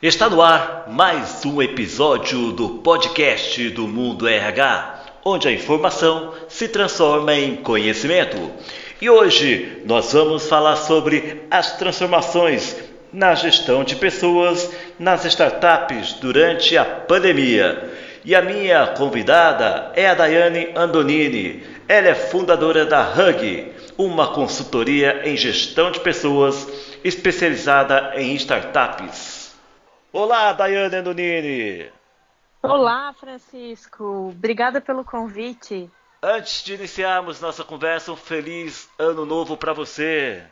Está no ar mais um episódio do podcast do Mundo RH, onde a informação se transforma em conhecimento. E hoje nós vamos falar sobre as transformações na gestão de pessoas nas startups durante a pandemia. E a minha convidada é a Daiane Andonini. Ela é fundadora da Hug, uma consultoria em gestão de pessoas especializada em startups. Olá, Daiane Andonini. Olá, Francisco. Obrigada pelo convite. Antes de iniciarmos nossa conversa, um feliz ano novo para você.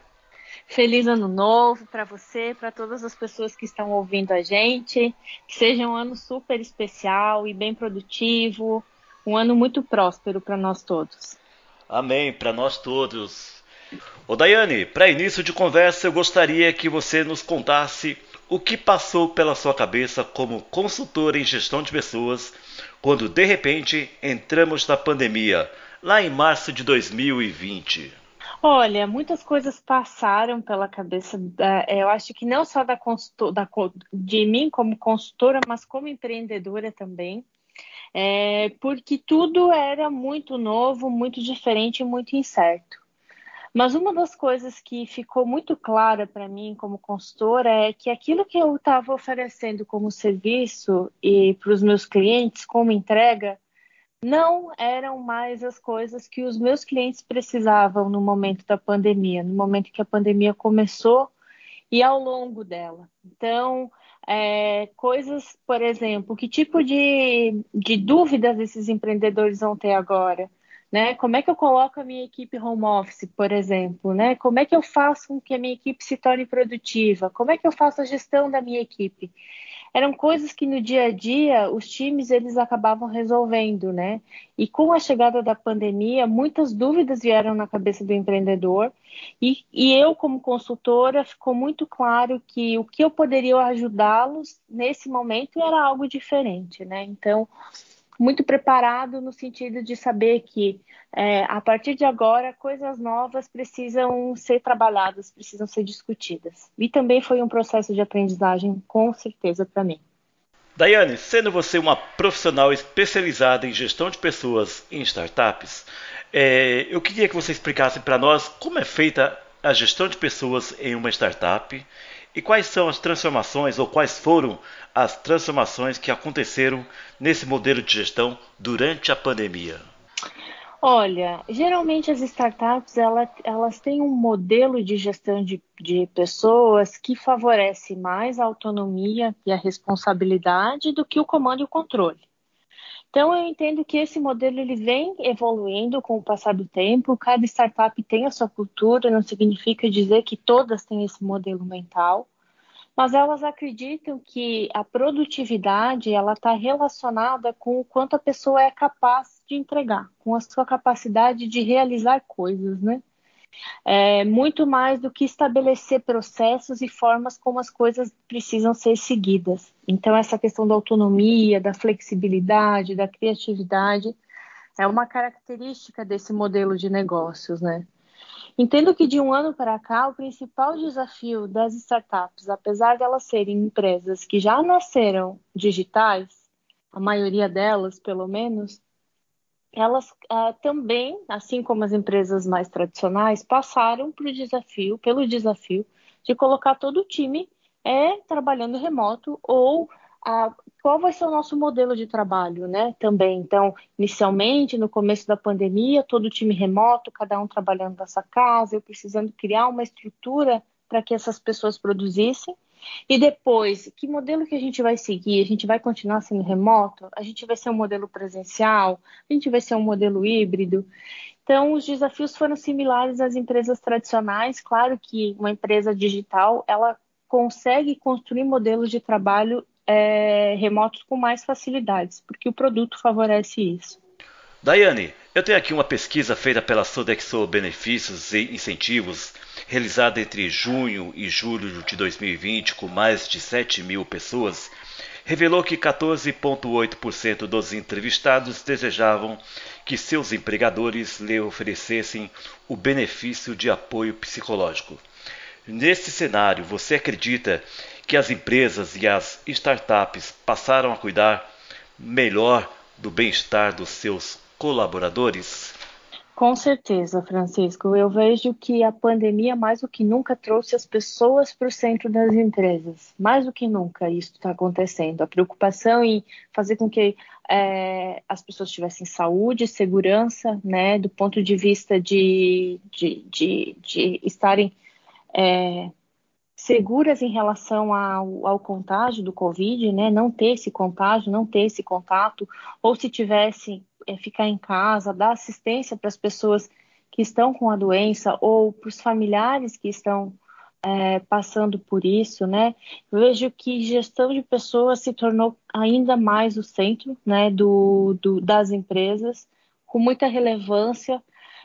Feliz ano novo para você, para todas as pessoas que estão ouvindo a gente. Que seja um ano super especial e bem produtivo, um ano muito próspero para nós todos. Amém, para nós todos. Ô Daiane, para início de conversa, eu gostaria que você nos contasse o que passou pela sua cabeça como consultora em gestão de pessoas quando de repente entramos na pandemia, lá em março de 2020? Olha, muitas coisas passaram pela cabeça, da, é, eu acho que não só da, da, de mim como consultora, mas como empreendedora também, é, porque tudo era muito novo, muito diferente e muito incerto. Mas uma das coisas que ficou muito clara para mim como consultora é que aquilo que eu estava oferecendo como serviço e para os meus clientes como entrega não eram mais as coisas que os meus clientes precisavam no momento da pandemia, no momento que a pandemia começou e ao longo dela. Então, é, coisas, por exemplo, que tipo de, de dúvidas esses empreendedores vão ter agora? Né? Como é que eu coloco a minha equipe home office, por exemplo? Né? Como é que eu faço com que a minha equipe se torne produtiva? Como é que eu faço a gestão da minha equipe? Eram coisas que no dia a dia os times eles acabavam resolvendo, né? E com a chegada da pandemia, muitas dúvidas vieram na cabeça do empreendedor e, e eu, como consultora, ficou muito claro que o que eu poderia ajudá-los nesse momento era algo diferente, né? Então, muito preparado no sentido de saber que é, a partir de agora coisas novas precisam ser trabalhadas, precisam ser discutidas. E também foi um processo de aprendizagem, com certeza, para mim. Daiane, sendo você uma profissional especializada em gestão de pessoas em startups, é, eu queria que você explicasse para nós como é feita a gestão de pessoas em uma startup e quais são as transformações ou quais foram as transformações que aconteceram nesse modelo de gestão durante a pandemia? Olha, geralmente as startups elas, elas têm um modelo de gestão de, de pessoas que favorece mais a autonomia e a responsabilidade do que o comando e o controle. Então eu entendo que esse modelo ele vem evoluindo com o passar do tempo. Cada startup tem a sua cultura, não significa dizer que todas têm esse modelo mental, mas elas acreditam que a produtividade ela está relacionada com o quanto a pessoa é capaz de entregar, com a sua capacidade de realizar coisas, né? É, muito mais do que estabelecer processos e formas como as coisas precisam ser seguidas. Então, essa questão da autonomia, da flexibilidade, da criatividade é uma característica desse modelo de negócios, né? Entendo que de um ano para cá, o principal desafio das startups, apesar de elas serem empresas que já nasceram digitais, a maioria delas, pelo menos, elas uh, também, assim como as empresas mais tradicionais, passaram por desafio, pelo desafio de colocar todo o time é, trabalhando remoto ou uh, qual vai ser o nosso modelo de trabalho, né? Também, então, inicialmente, no começo da pandemia, todo o time remoto, cada um trabalhando da sua casa, eu precisando criar uma estrutura para que essas pessoas produzissem. E depois, que modelo que a gente vai seguir? A gente vai continuar sendo remoto? A gente vai ser um modelo presencial? A gente vai ser um modelo híbrido? Então, os desafios foram similares às empresas tradicionais. Claro que uma empresa digital, ela consegue construir modelos de trabalho é, remotos com mais facilidades, porque o produto favorece isso. Daiane, eu tenho aqui uma pesquisa feita pela Sodexo Benefícios e Incentivos realizada entre junho e julho de 2020 com mais de 7 mil pessoas, revelou que 14,8% dos entrevistados desejavam que seus empregadores lhe oferecessem o benefício de apoio psicológico. Nesse cenário, você acredita que as empresas e as startups passaram a cuidar melhor do bem-estar dos seus colaboradores? Com certeza, Francisco. Eu vejo que a pandemia, mais do que nunca, trouxe as pessoas para o centro das empresas. Mais do que nunca isso está acontecendo. A preocupação em fazer com que é, as pessoas tivessem saúde, segurança, né, do ponto de vista de, de, de, de estarem é, seguras em relação ao, ao, contágio do Covid, né, não ter esse contágio, não ter esse contato, ou se tivesse é, ficar em casa, dar assistência para as pessoas que estão com a doença ou para os familiares que estão é, passando por isso, né? vejo que gestão de pessoas se tornou ainda mais o centro, né, do, do das empresas, com muita relevância.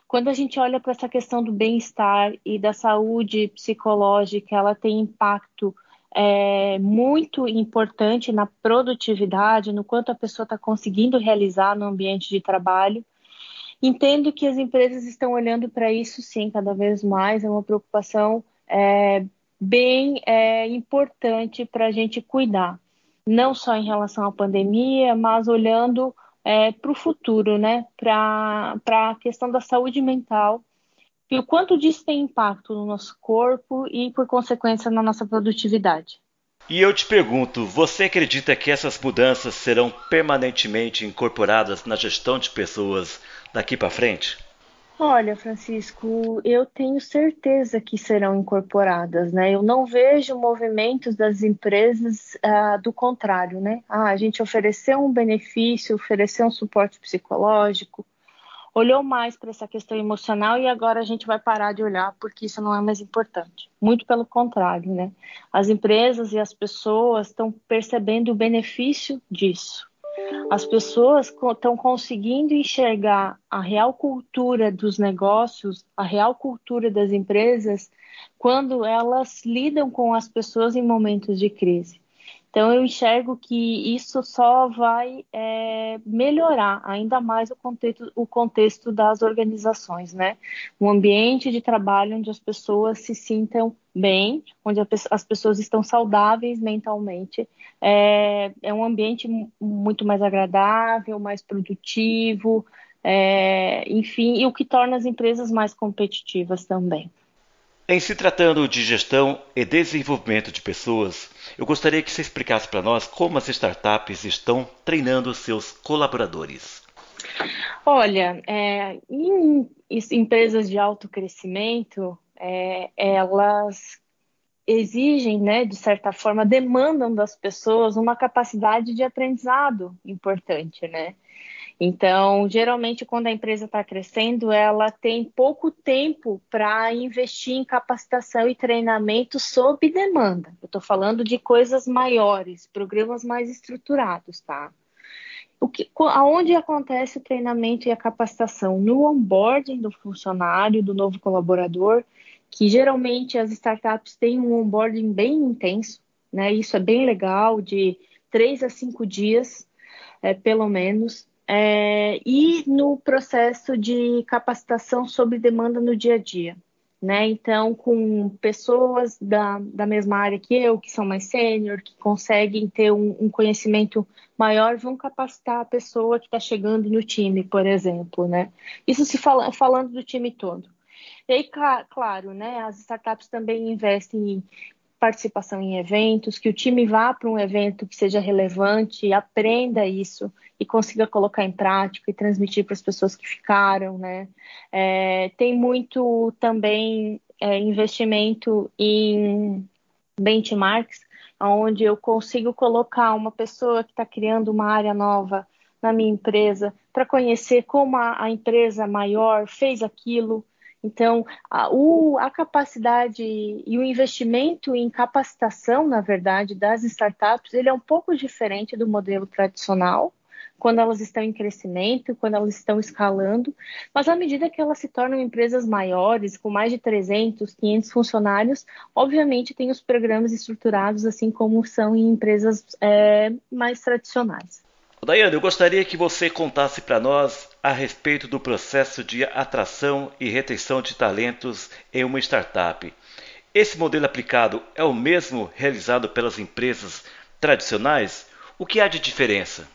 Quando a gente olha para essa questão do bem-estar e da saúde psicológica, ela tem impacto é, muito importante na produtividade, no quanto a pessoa está conseguindo realizar no ambiente de trabalho. Entendo que as empresas estão olhando para isso, sim, cada vez mais. É uma preocupação é, bem é, importante para a gente cuidar, não só em relação à pandemia, mas olhando é, para o futuro, né? Para a questão da saúde mental e o quanto disso tem impacto no nosso corpo e, por consequência, na nossa produtividade. E eu te pergunto, você acredita que essas mudanças serão permanentemente incorporadas na gestão de pessoas daqui para frente? Olha, Francisco, eu tenho certeza que serão incorporadas, né? Eu não vejo movimentos das empresas ah, do contrário, né? Ah, a gente ofereceu um benefício, ofereceu um suporte psicológico, olhou mais para essa questão emocional e agora a gente vai parar de olhar porque isso não é mais importante. Muito pelo contrário, né? As empresas e as pessoas estão percebendo o benefício disso. As pessoas estão conseguindo enxergar a real cultura dos negócios, a real cultura das empresas, quando elas lidam com as pessoas em momentos de crise. Então, eu enxergo que isso só vai é, melhorar ainda mais o contexto, o contexto das organizações, né? Um ambiente de trabalho onde as pessoas se sintam bem, onde as pessoas estão saudáveis mentalmente, é, é um ambiente muito mais agradável, mais produtivo, é, enfim, e o que torna as empresas mais competitivas também. Em se tratando de gestão e desenvolvimento de pessoas, eu gostaria que você explicasse para nós como as startups estão treinando seus colaboradores. Olha, é, em empresas de alto crescimento, é, elas exigem, né, de certa forma, demandam das pessoas uma capacidade de aprendizado importante, né? Então, geralmente, quando a empresa está crescendo, ela tem pouco tempo para investir em capacitação e treinamento sob demanda. Eu estou falando de coisas maiores, programas mais estruturados, tá? O que, aonde acontece o treinamento e a capacitação? No onboarding do funcionário, do novo colaborador, que geralmente as startups têm um onboarding bem intenso, né? Isso é bem legal, de três a cinco dias, é, pelo menos é, e no processo de capacitação sobre demanda no dia a dia. Né? Então, com pessoas da, da mesma área que eu, que são mais sênior, que conseguem ter um, um, conhecimento maior, vão capacitar a pessoa que está chegando no time, por exemplo. Né? Isso se fala, falando do time todo. E aí, claro, né, as startups também investem em participação em eventos, que o time vá para um evento que seja relevante, aprenda isso e consiga colocar em prática e transmitir para as pessoas que ficaram, né? É, tem muito também é, investimento em benchmarks, onde eu consigo colocar uma pessoa que está criando uma área nova na minha empresa para conhecer como a, a empresa maior fez aquilo, então, a, o, a capacidade e o investimento em capacitação, na verdade, das startups, ele é um pouco diferente do modelo tradicional, quando elas estão em crescimento, quando elas estão escalando, mas à medida que elas se tornam empresas maiores, com mais de 300, 500 funcionários, obviamente tem os programas estruturados, assim como são em empresas é, mais tradicionais. Daiane, eu gostaria que você contasse para nós a respeito do processo de atração e retenção de talentos em uma startup. Esse modelo aplicado é o mesmo realizado pelas empresas tradicionais? O que há de diferença?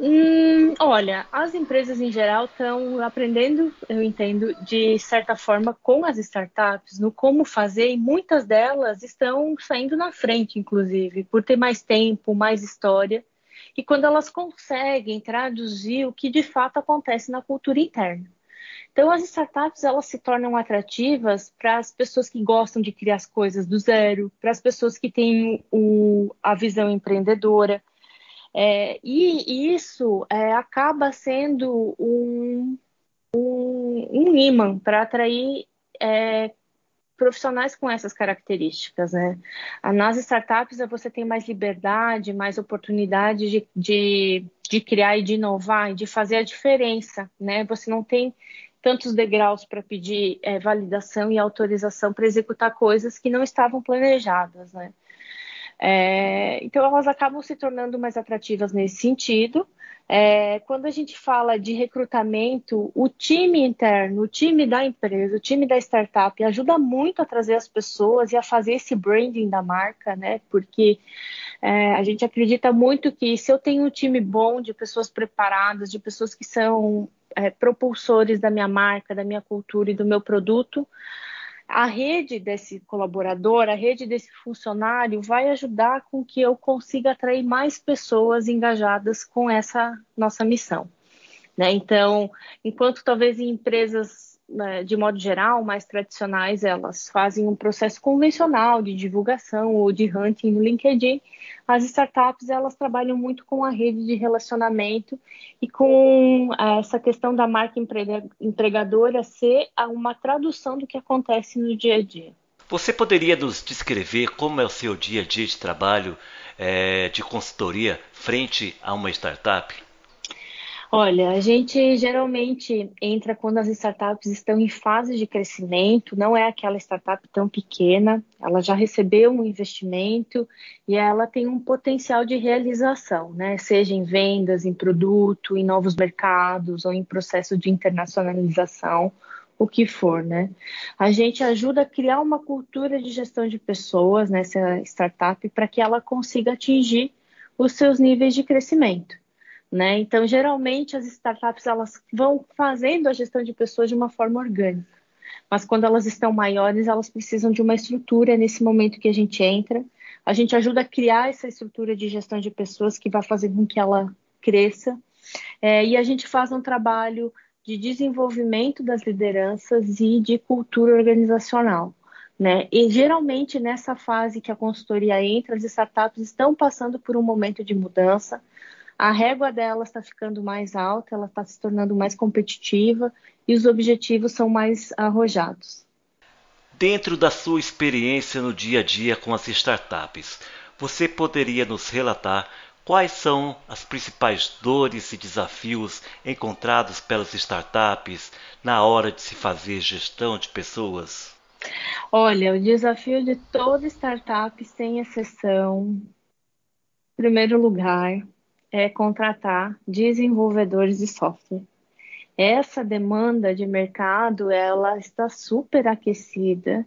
Hum, olha, as empresas em geral estão aprendendo, eu entendo, de certa forma, com as startups, no como fazer, e muitas delas estão saindo na frente, inclusive, por ter mais tempo, mais história, e quando elas conseguem traduzir o que de fato acontece na cultura interna. Então, as startups elas se tornam atrativas para as pessoas que gostam de criar as coisas do zero, para as pessoas que têm o, a visão empreendedora, é, e isso é, acaba sendo um, um, um imã para atrair é, profissionais com essas características. Né? Nas startups você tem mais liberdade, mais oportunidade de, de, de criar e de inovar e de fazer a diferença. Né? Você não tem tantos degraus para pedir é, validação e autorização para executar coisas que não estavam planejadas. Né? É, então, elas acabam se tornando mais atrativas nesse sentido. É, quando a gente fala de recrutamento, o time interno, o time da empresa, o time da startup ajuda muito a trazer as pessoas e a fazer esse branding da marca, né? Porque é, a gente acredita muito que se eu tenho um time bom de pessoas preparadas, de pessoas que são é, propulsores da minha marca, da minha cultura e do meu produto, a rede desse colaborador, a rede desse funcionário vai ajudar com que eu consiga atrair mais pessoas engajadas com essa nossa missão. Né? Então, enquanto talvez em empresas de modo geral, mais tradicionais, elas fazem um processo convencional de divulgação ou de hunting no LinkedIn. As startups, elas trabalham muito com a rede de relacionamento e com eh, essa questão da marca empregadora ser uma tradução do que acontece no dia a dia. Você poderia nos descrever como é o seu dia a dia de trabalho é, de consultoria frente a uma startup? Olha, a gente geralmente entra quando as startups estão em fase de crescimento, não é aquela startup tão pequena, ela já recebeu um investimento e ela tem um potencial de realização, né? Seja em vendas, em produto, em novos mercados ou em processo de internacionalização, o que for, né? A gente ajuda a criar uma cultura de gestão de pessoas nessa startup para que ela consiga atingir os seus níveis de crescimento. Né? Então, geralmente, as startups elas vão fazendo a gestão de pessoas de uma forma orgânica. Mas quando elas estão maiores, elas precisam de uma estrutura nesse momento que a gente entra. A gente ajuda a criar essa estrutura de gestão de pessoas que vai fazer com que ela cresça. É, e a gente faz um trabalho de desenvolvimento das lideranças e de cultura organizacional. Né? E geralmente nessa fase que a consultoria entra, as startups estão passando por um momento de mudança, a régua dela está ficando mais alta, ela está se tornando mais competitiva e os objetivos são mais arrojados. Dentro da sua experiência no dia a dia com as startups, você poderia nos relatar quais são as principais dores e desafios encontrados pelas startups na hora de se fazer gestão de pessoas? Olha, o desafio de toda startup, sem exceção, em primeiro lugar, é contratar desenvolvedores de software. Essa demanda de mercado ela está super aquecida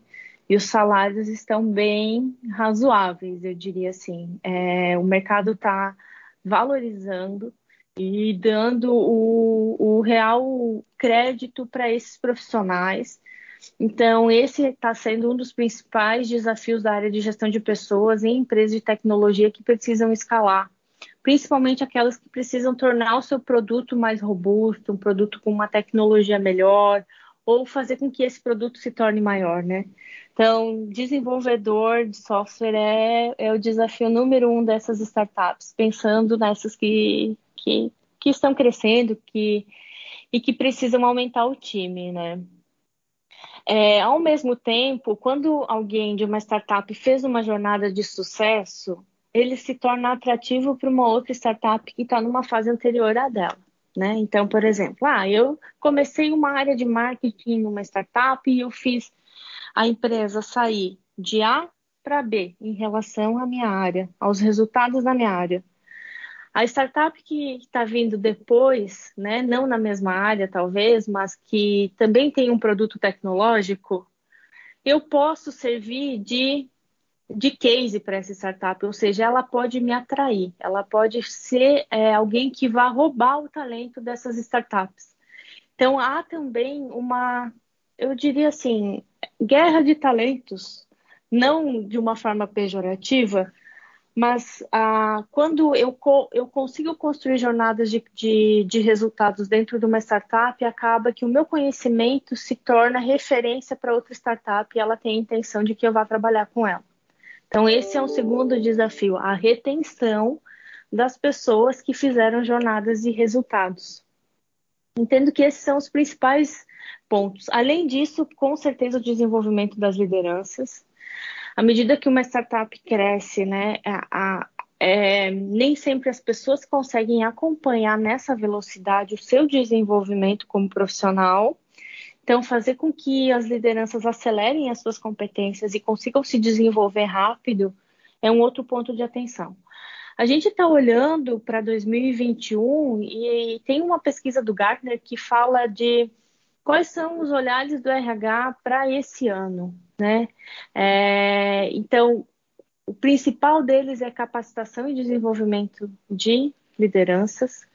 e os salários estão bem razoáveis, eu diria assim. É, o mercado está valorizando e dando o, o real crédito para esses profissionais. Então, esse está sendo um dos principais desafios da área de gestão de pessoas em empresas de tecnologia que precisam escalar principalmente aquelas que precisam tornar o seu produto mais robusto, um produto com uma tecnologia melhor, ou fazer com que esse produto se torne maior, né? Então, desenvolvedor de software é, é o desafio número um dessas startups, pensando nessas que, que, que estão crescendo que, e que precisam aumentar o time, né? É, ao mesmo tempo, quando alguém de uma startup fez uma jornada de sucesso, ele se torna atrativo para uma outra startup que está numa fase anterior à dela. Né? Então, por exemplo, ah, eu comecei uma área de marketing numa startup e eu fiz a empresa sair de A para B em relação à minha área, aos resultados da minha área. A startup que está vindo depois, né, não na mesma área talvez, mas que também tem um produto tecnológico, eu posso servir de, de case para essa startup, ou seja, ela pode me atrair, ela pode ser é, alguém que vá roubar o talento dessas startups. Então, há também uma, eu diria assim, guerra de talentos, não de uma forma pejorativa, mas ah, quando eu, eu consigo construir jornadas de, de, de, resultados dentro de uma startup, acaba que o meu conhecimento se torna referência para outra startup e ela tem a intenção de que eu vá trabalhar com ela. Então, esse é um segundo desafio, a retenção das pessoas que fizeram jornadas de resultados. Entendo que esses são os principais pontos. Além disso, com certeza, o desenvolvimento das lideranças à medida que uma startup cresce, né, a, a, é, nem sempre as pessoas conseguem acompanhar nessa velocidade o seu desenvolvimento como profissional. Então, fazer com que as lideranças acelerem as suas competências e consigam se desenvolver rápido é um outro ponto de atenção. A gente está olhando para 2021 e, tem uma pesquisa do Gartner que fala de quais são os olhares do RH para esse ano, né? É, então, o principal deles é capacitação e desenvolvimento de lideranças,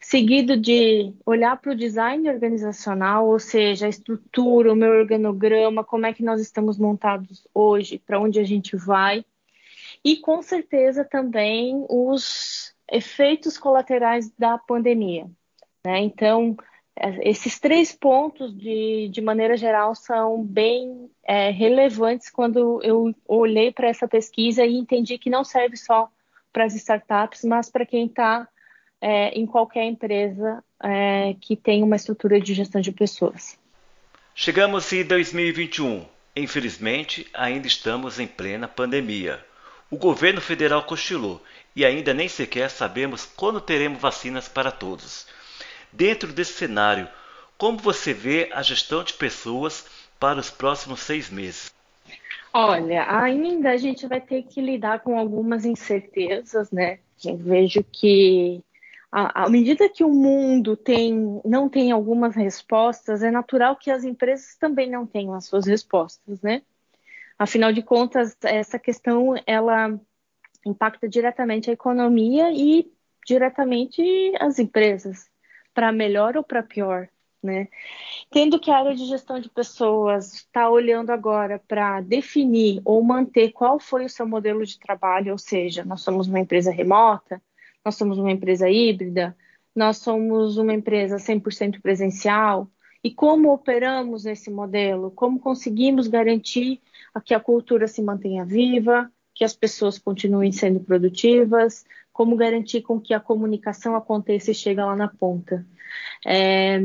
seguido de olhar para o design organizacional, ou seja, a estrutura, o meu organograma, como é que nós estamos montados hoje, para onde a gente vai, e com certeza também os efeitos colaterais da pandemia. Né? Então, esses três pontos, de, de maneira geral, são bem é, relevantes quando eu olhei para essa pesquisa e entendi que não serve só para as startups, mas para quem está é, em qualquer empresa é, que tem uma estrutura de gestão de pessoas. Chegamos em 2021. Infelizmente, ainda estamos em plena pandemia. O governo federal cochilou e ainda nem sequer sabemos quando teremos vacinas para todos. Dentro desse cenário, como você vê a gestão de pessoas para os próximos seis meses? Olha, ainda a gente vai ter que lidar com algumas incertezas, né? Eu vejo que à medida que o mundo tem, não tem algumas respostas, é natural que as empresas também não tenham as suas respostas, né? Afinal de contas, essa questão ela impacta diretamente a economia e diretamente as empresas para melhor ou para pior, né? Tendo que a área de gestão de pessoas está olhando agora para definir ou manter qual foi o seu modelo de trabalho, ou seja, nós somos uma empresa remota, nós somos uma empresa híbrida, nós somos uma empresa 100% presencial, e como operamos nesse modelo, como conseguimos garantir que a cultura se mantenha viva, que as pessoas continuem sendo produtivas, como garantir com que a comunicação aconteça e chegue lá na ponta. É,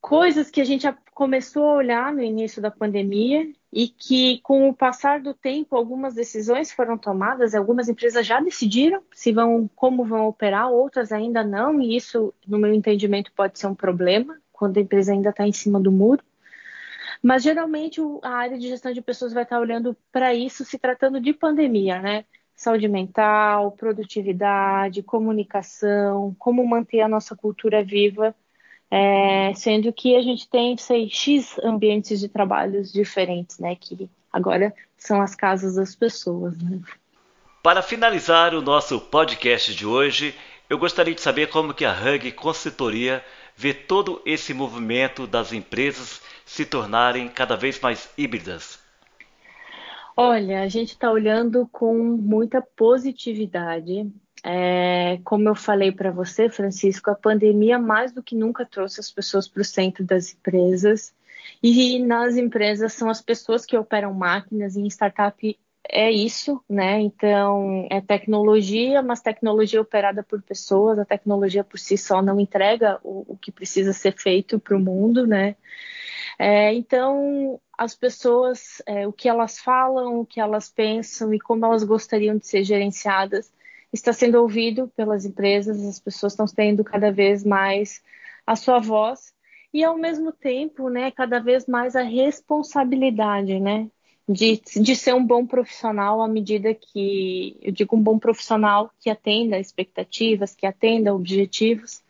coisas que a gente começou a olhar no início da pandemia e que, com o passar do tempo, algumas decisões foram tomadas, algumas empresas já decidiram se vão, como vão operar, outras ainda não, e isso, no meu entendimento, pode ser um problema quando a empresa ainda está em cima do muro. Mas geralmente a área de gestão de pessoas vai estar olhando para isso se tratando de pandemia, né? saúde mental, produtividade, comunicação, como manter a nossa cultura viva, é, sendo que a gente tem, sei, X ambientes de trabalhos diferentes, né, que agora são as casas das pessoas, né. Para finalizar o nosso podcast de hoje, eu gostaria de saber como que a Hug Consultoria vê todo esse movimento das empresas se tornarem cada vez mais híbridas. Olha, a gente está olhando com muita positividade. É, como eu falei para você, Francisco, a pandemia mais do que nunca trouxe as pessoas para o centro das empresas. E nas empresas são as pessoas que operam máquinas, e em startup é isso, né? Então, é tecnologia, mas tecnologia operada por pessoas, a tecnologia por si só não entrega o, o que precisa ser feito para o mundo, né? É, então, as pessoas, é, o que elas falam, o que elas pensam e como elas gostariam de ser gerenciadas está sendo ouvido pelas empresas, as pessoas estão tendo cada vez mais a sua voz e, ao mesmo tempo, né, cada vez mais a responsabilidade, né, de, de ser um bom profissional à medida que, eu digo um bom profissional que atenda expectativas, que atenda objetivos,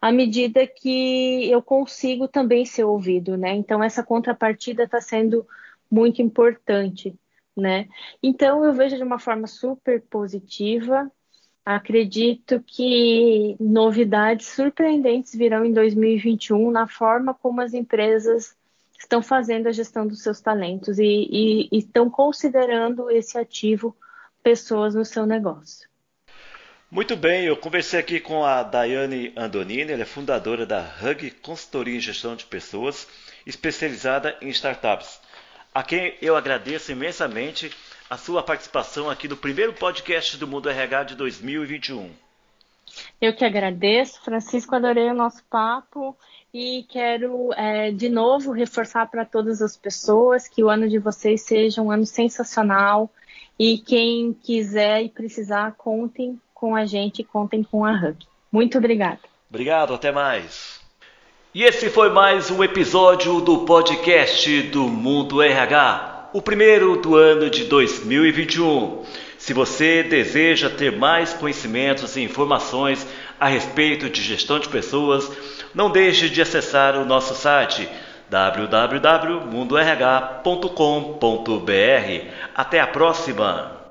à medida que eu consigo também ser ouvido, né? Então essa contrapartida está sendo muito importante, né? Então eu vejo de uma forma super positiva. Acredito que novidades surpreendentes virão em 2021 na forma como as empresas estão fazendo a gestão dos seus talentos e, e, e estão considerando esse ativo pessoas no seu negócio. Muito bem, eu conversei aqui com a Daiane Andonini, ela é fundadora da Hug Consultoria em Gestão de Pessoas, especializada em startups, a quem eu agradeço imensamente a sua participação aqui no primeiro podcast do Mundo RH de 2021. Eu que agradeço, Francisco, adorei o nosso papo e quero é, de novo reforçar para todas as pessoas que o ano de vocês seja um ano sensacional e quem quiser e precisar, contem com a gente, contem com a Hub. Muito obrigada. Obrigado, até mais. E esse foi mais um episódio do podcast do Mundo RH, o primeiro do ano de 2021. Se você deseja ter mais conhecimentos e informações a respeito de gestão de pessoas, não deixe de acessar o nosso site www.mundorh.com.br. Até a próxima!